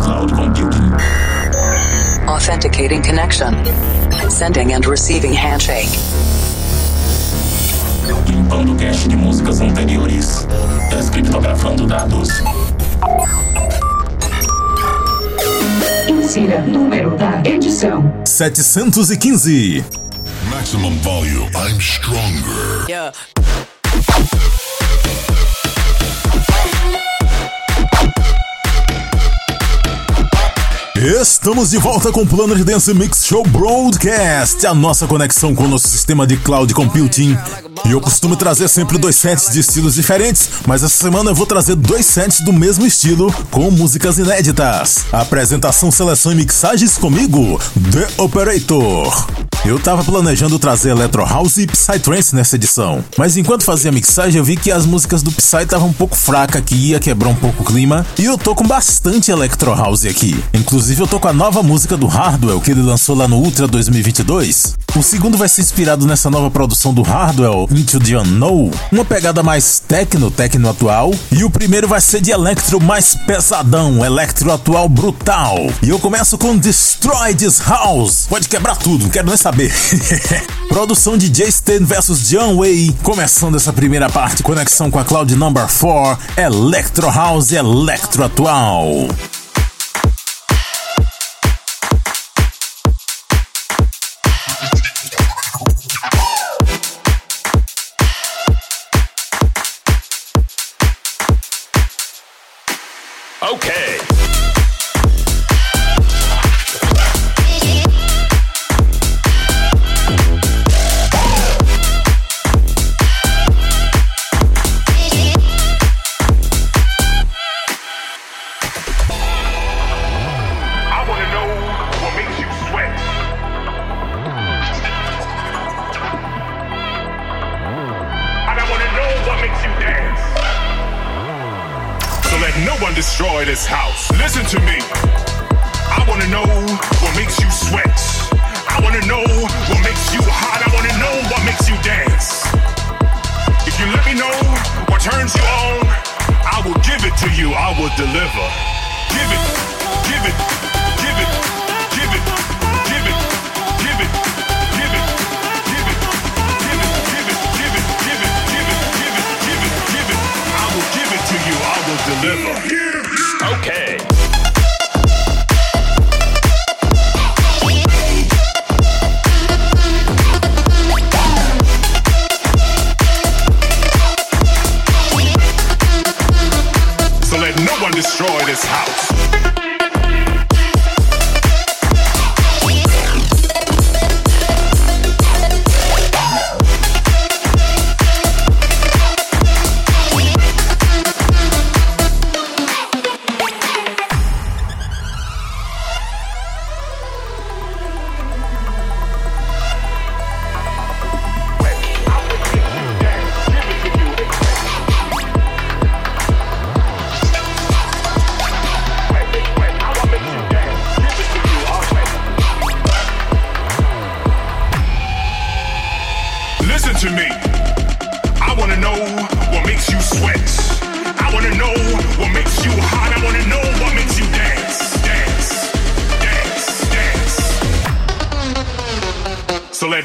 cloud computing. Authenticating connection. Sending and receiving handshake. Limpando cache de músicas anteriores. Descriptografando dados. Insira número da edição: 715. Maximum volume. I'm stronger. Yeah. Estamos de volta com o Planet Dance Mix Show Broadcast, a nossa conexão com o nosso sistema de cloud computing. E eu costumo trazer sempre dois sets de estilos diferentes, mas essa semana eu vou trazer dois sets do mesmo estilo, com músicas inéditas. Apresentação, seleção e mixagens comigo, The Operator. Eu tava planejando trazer Electro House e Psytrance nessa edição, mas enquanto fazia a mixagem eu vi que as músicas do Psy estavam um pouco fracas, que ia quebrar um pouco o clima, e eu tô com bastante Electro House aqui. Inclusive eu tô com a nova música do Hardwell que ele lançou lá no Ultra 2022. O segundo vai ser inspirado nessa nova produção do Hardwell, Into the Unknown, uma pegada mais techno, techno atual, e o primeiro vai ser de electro mais pesadão, electro atual brutal. E eu começo com Destroy This House. Pode quebrar tudo, não quero nem saber. Produção de Jay Stan vs John Way, começando essa primeira parte, conexão com a Cloud Number 4, Electro House Electro Atual.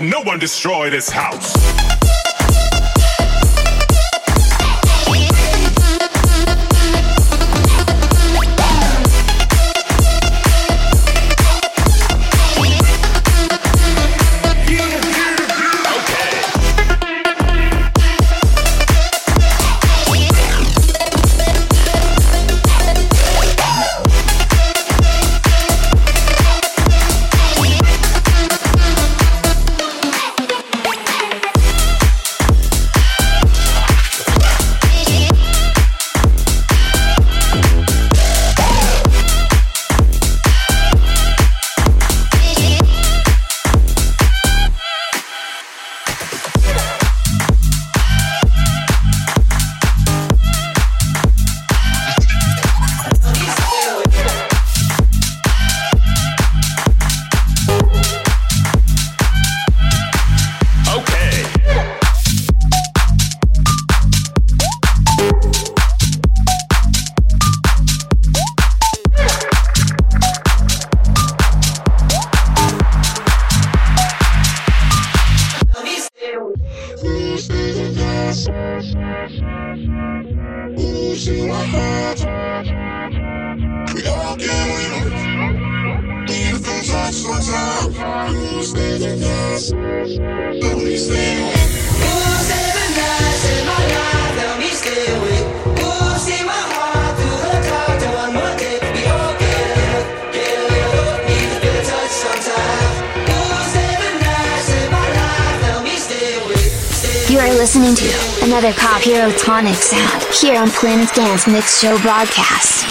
No one destroy this house. Listening to another Pop Hero Tonic sound here on Planet Dance Mix Show broadcast.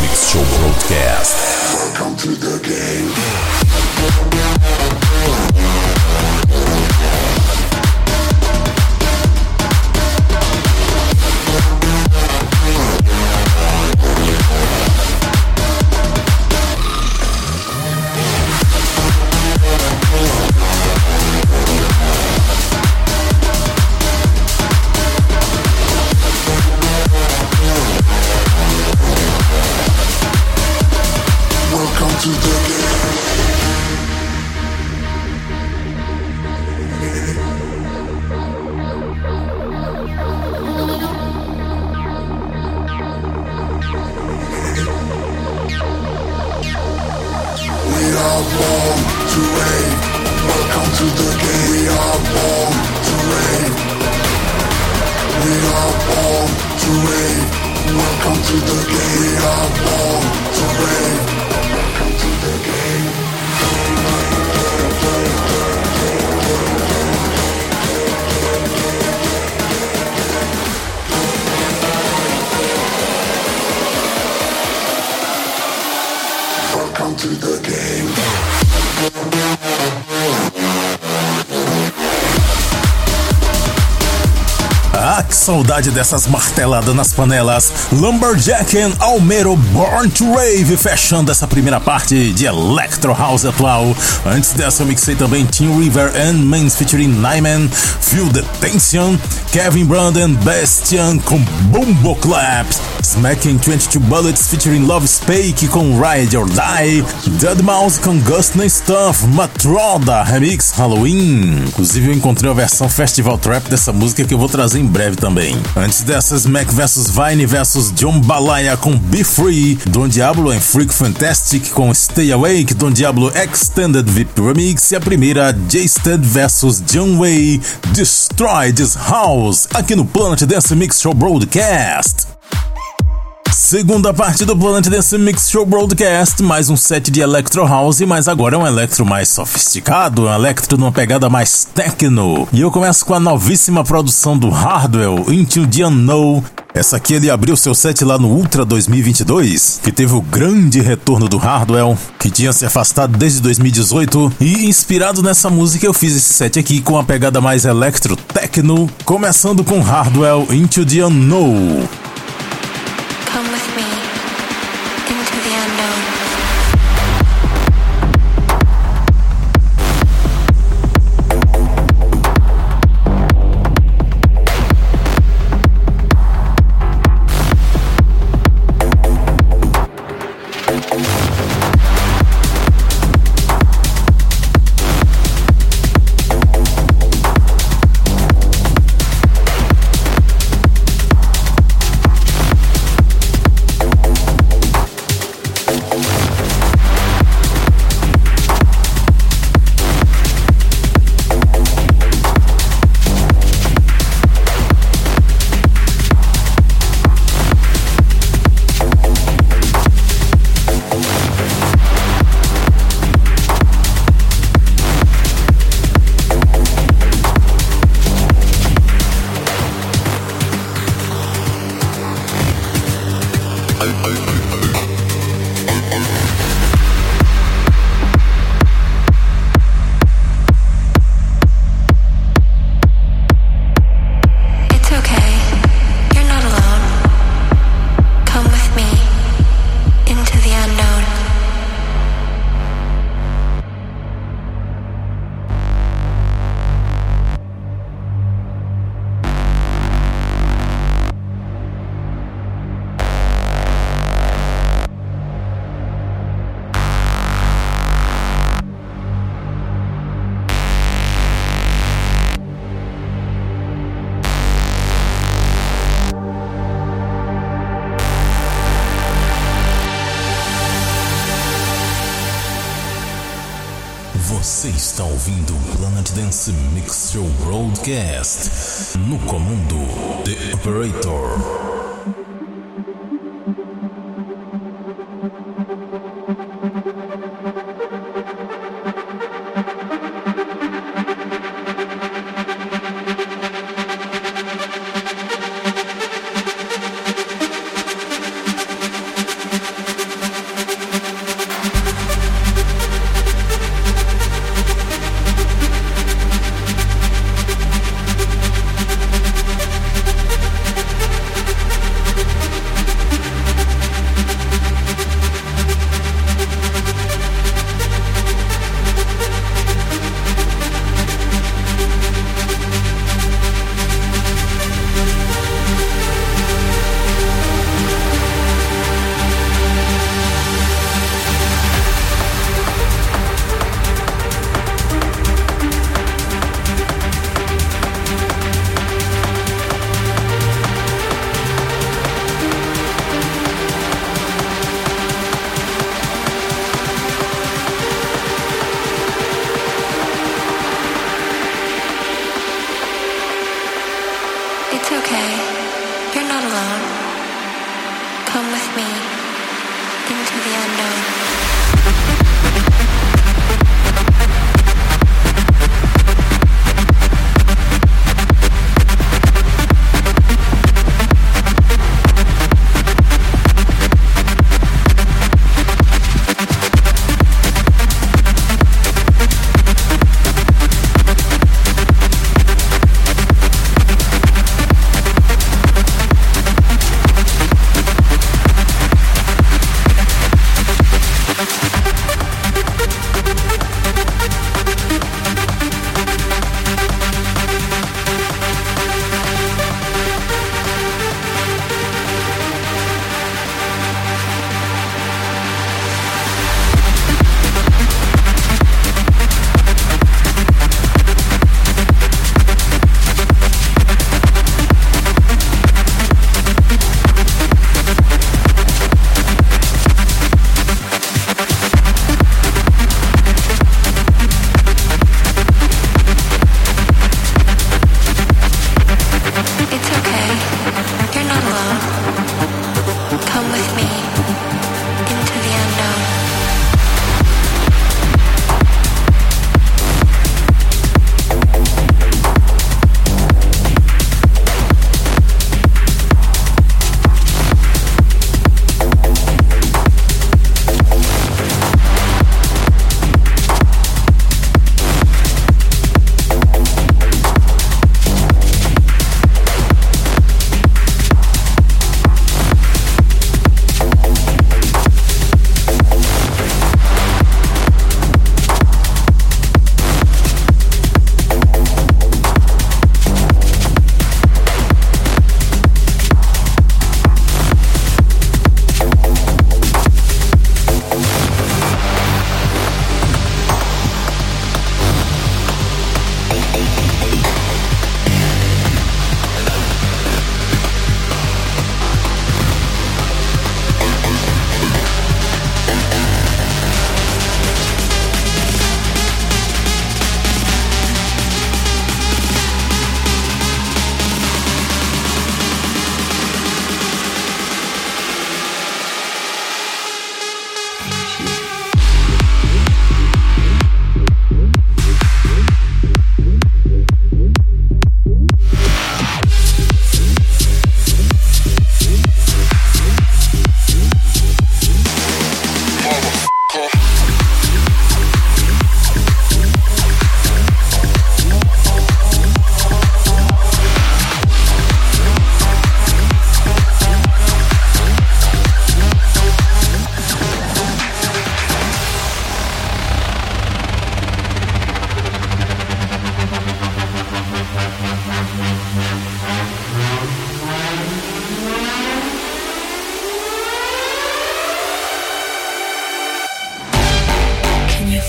Mix Show Broadcast. Welcome to the game. Saudade dessas marteladas nas panelas. Lumberjack and Almero Born to Rave, fechando essa primeira parte de Electro House atual. Antes dessa, eu mixei também Tim River and Mans featuring Nyman, Feel the Tension, Kevin Brandon, Bastian com Bumbo Claps, Smacking 22 Bullets featuring Love Spake com Ride or Die, Dead Mouse com No Stuff, Matroda Remix Halloween. Inclusive, eu encontrei a versão Festival Trap dessa música que eu vou trazer em breve também. Antes dessas, Mac vs Vine vs John Balaya com Be Free, Don Diablo and Freak Fantastic com Stay Awake, Don Diablo Extended VIP Remix e a primeira J-Stud vs John Way, Destroy This House, aqui no Planet Dance Mix Show Broadcast. Segunda parte do Planet Dance Mix Show Broadcast, mais um set de Electro House, mas agora é um electro mais sofisticado, um electro numa pegada mais techno. E eu começo com a novíssima produção do Hardwell, Into the Unknown. Essa aqui ele abriu seu set lá no Ultra 2022, que teve o grande retorno do Hardwell, que tinha se afastado desde 2018, e inspirado nessa música eu fiz esse set aqui com a pegada mais electro techno, começando com Hardwell Into the Unknown. Broadcast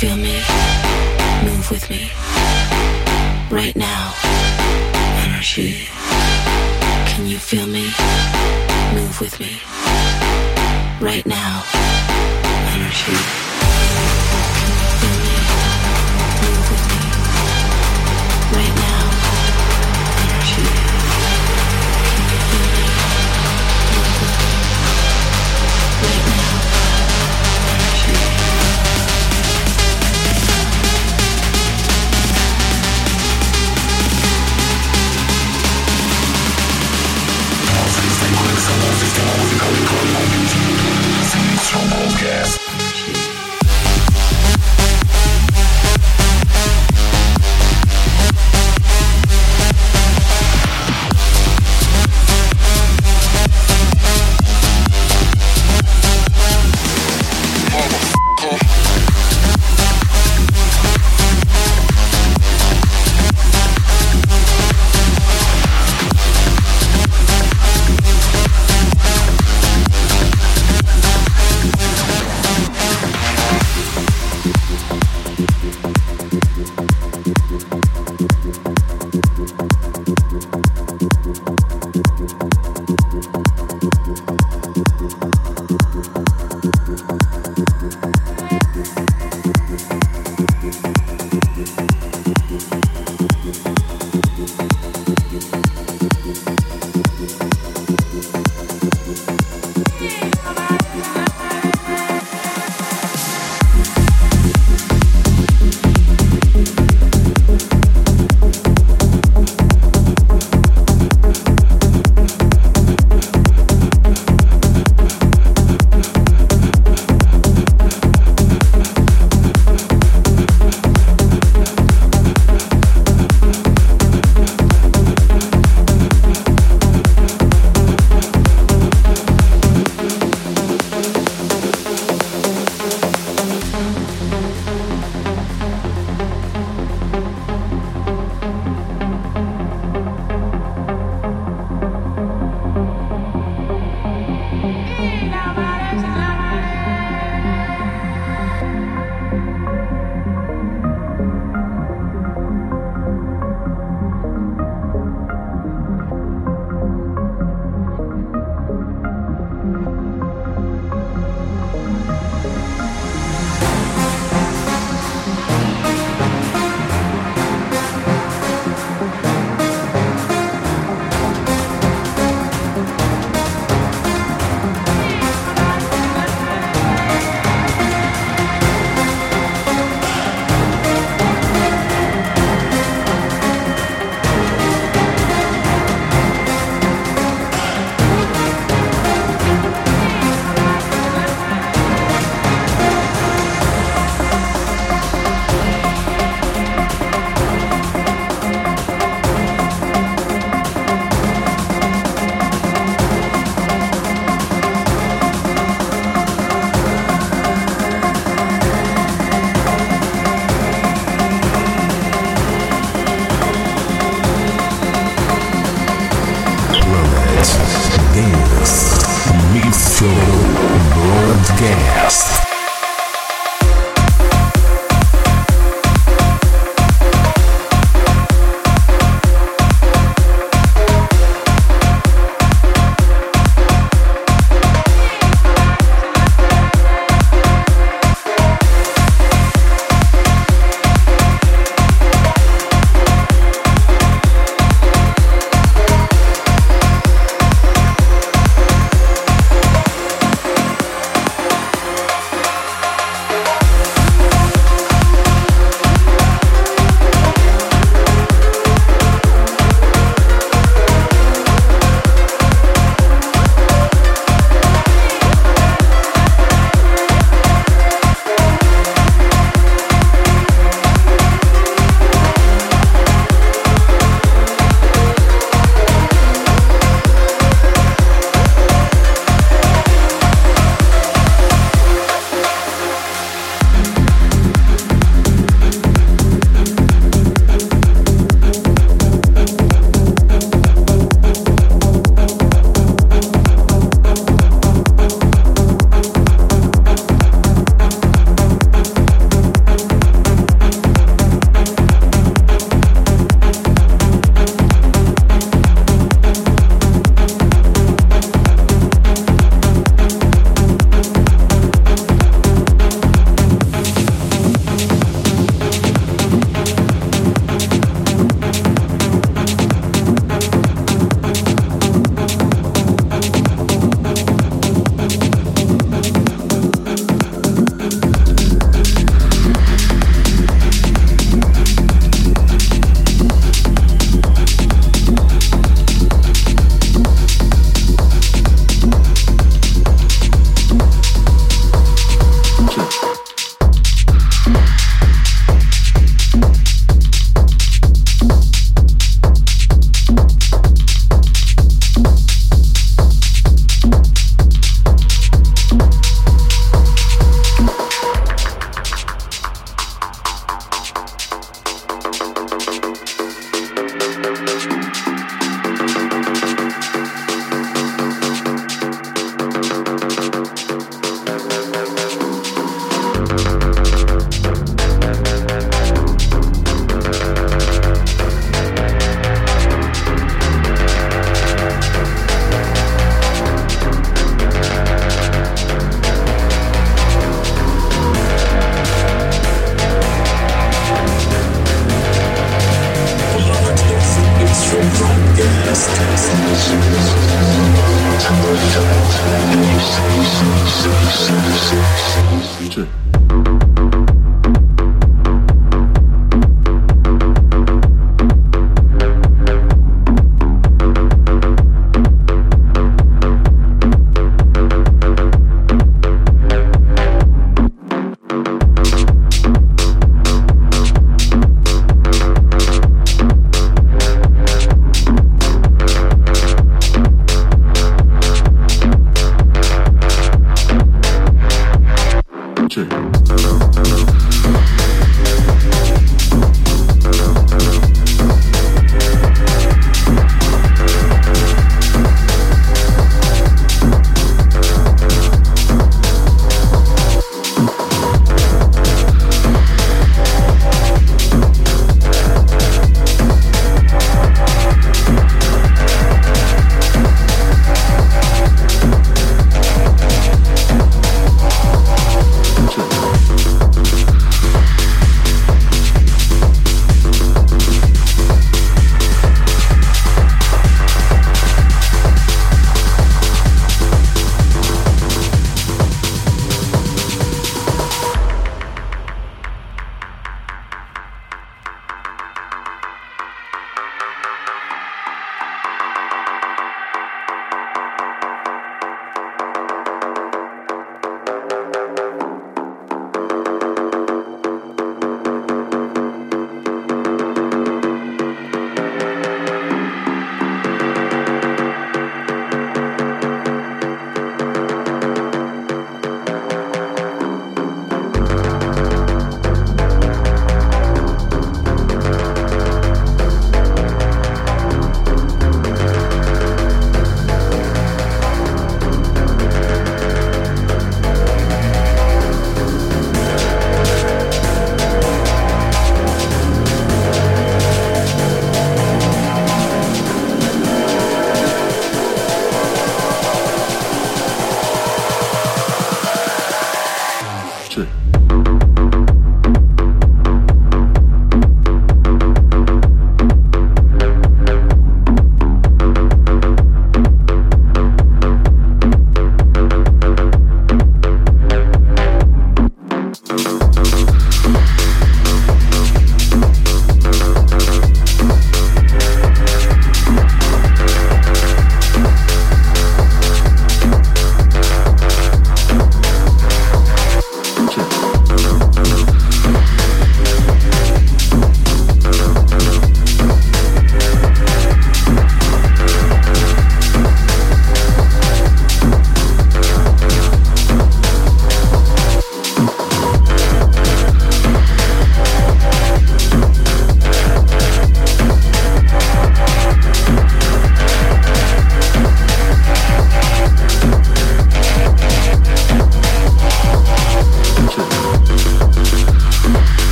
Feel me, move with me. Right now, energy. Can you feel me? Move with me. Right now, energy. Feel me? Move with me. Right now, energy. Cause it's gone with the color of see some Sweet gas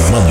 semana.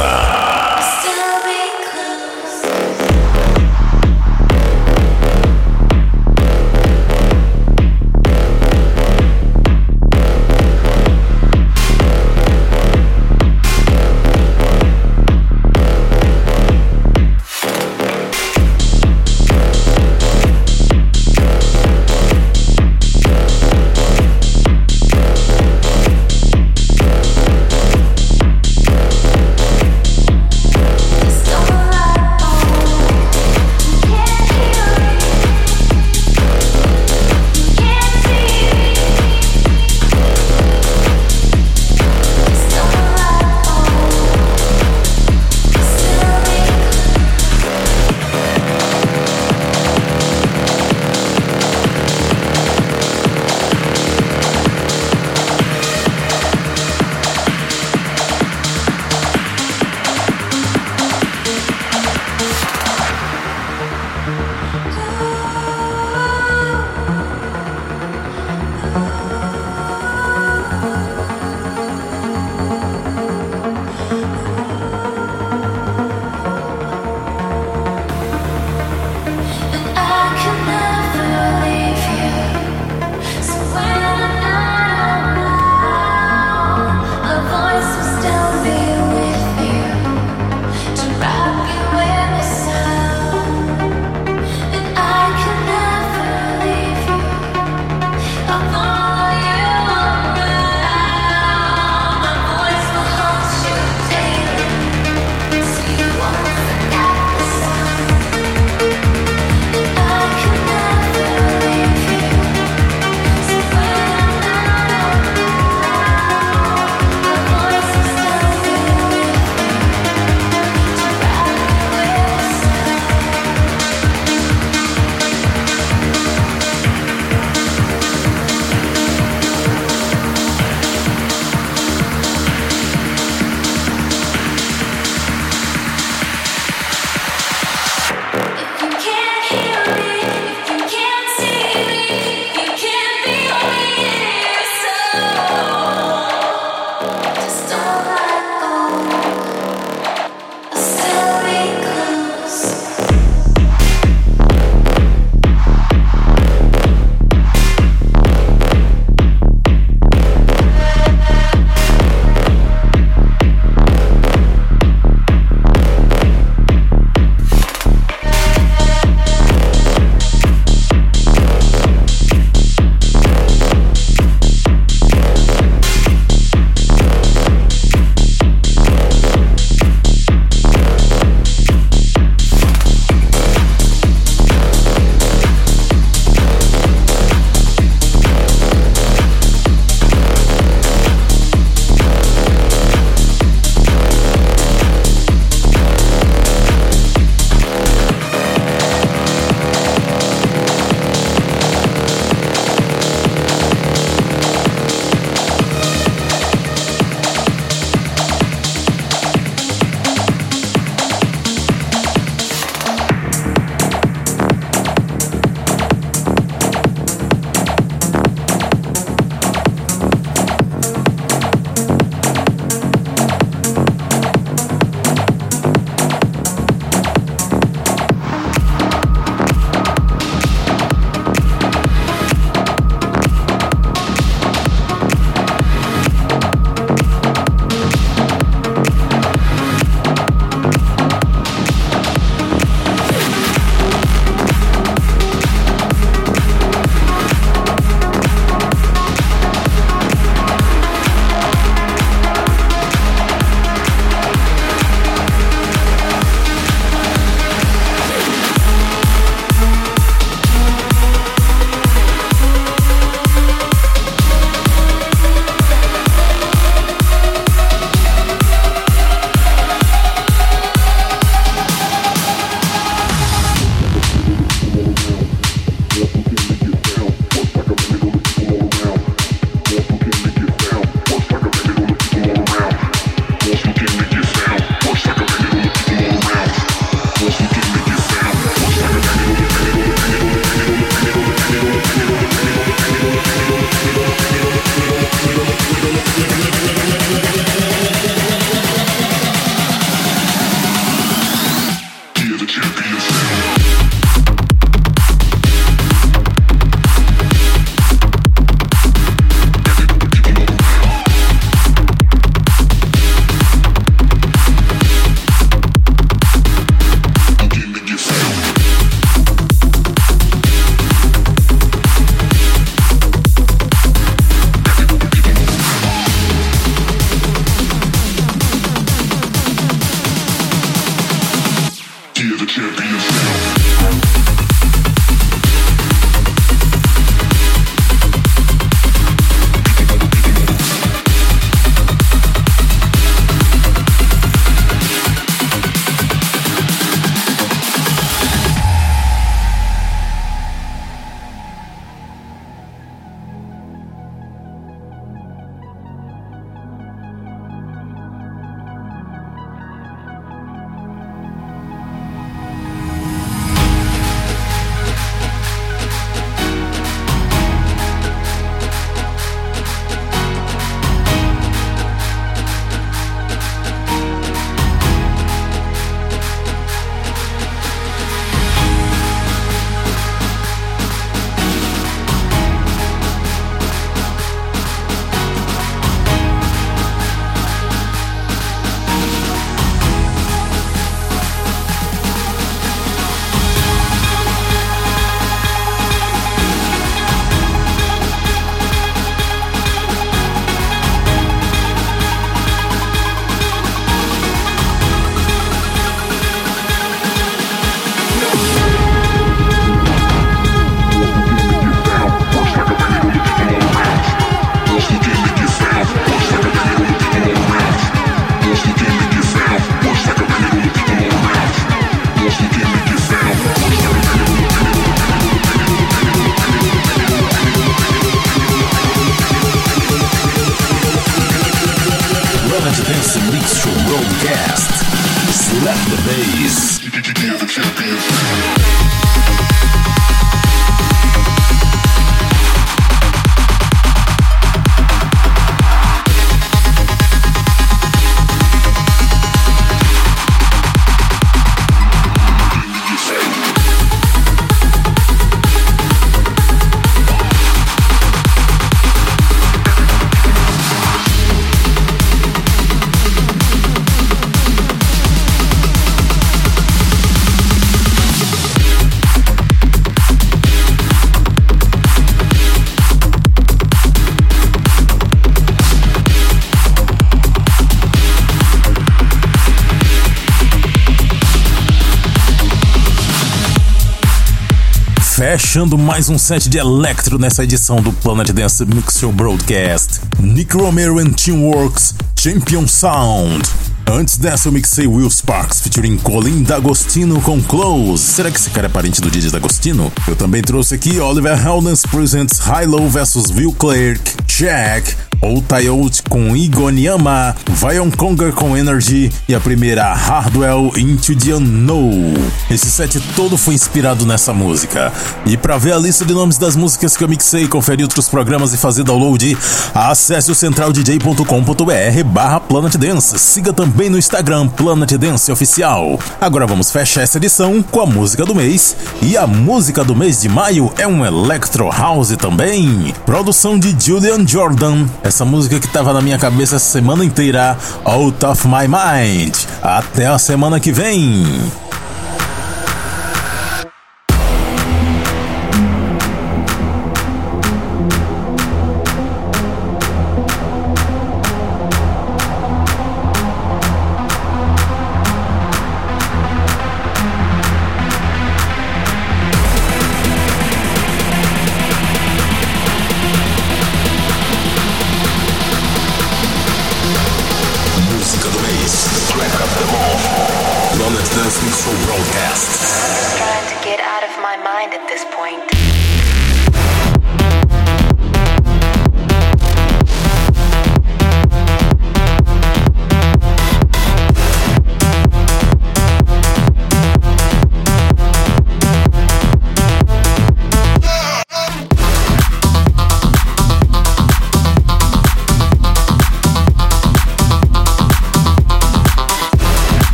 Fechando mais um set de Electro nessa edição do Planet Dance Mix Show Broadcast. Nick Romero and Teamworks, Champion Sound. Antes dessa, eu mixei Will Sparks featuring Colin D'Agostino com Close. Será que esse cara é parente do DJ D'Agostino? Eu também trouxe aqui Oliver Helness Presents High Low vs Will Clark, Jack, Outayot com Igonyama, Vion Conger com Energy e a primeira Hardwell Into the Unknown. Esse set todo foi inspirado nessa música. E para ver a lista de nomes das músicas que eu mixei, conferir outros programas e fazer download, acesse o centraldj.com.br barra Planet Dance. Siga também no Instagram Planet Dance Oficial. Agora vamos fechar essa edição com a música do mês. E a música do mês de maio é um Electro House também. Produção de Julian Jordan. Essa música que tava na minha cabeça a semana inteira, Out of My Mind. Até a semana que vem.